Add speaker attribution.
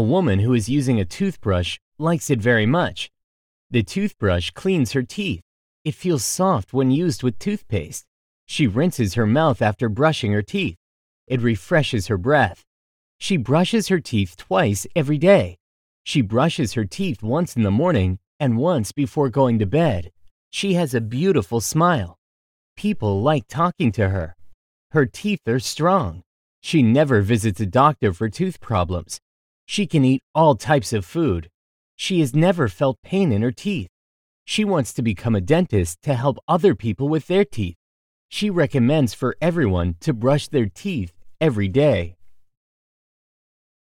Speaker 1: A woman who is using a toothbrush likes it very much. The toothbrush cleans her teeth. It feels soft when used with toothpaste. She rinses her mouth after brushing her teeth. It refreshes her breath. She brushes her teeth twice every day. She brushes her teeth once in the morning and once before going to bed. She has a beautiful smile. People like talking to her. Her teeth are strong. She never visits a doctor for tooth problems. She can eat all types of food. She has never felt pain in her teeth. She wants to become a dentist to help other people with their teeth. She recommends for everyone to brush their teeth every day.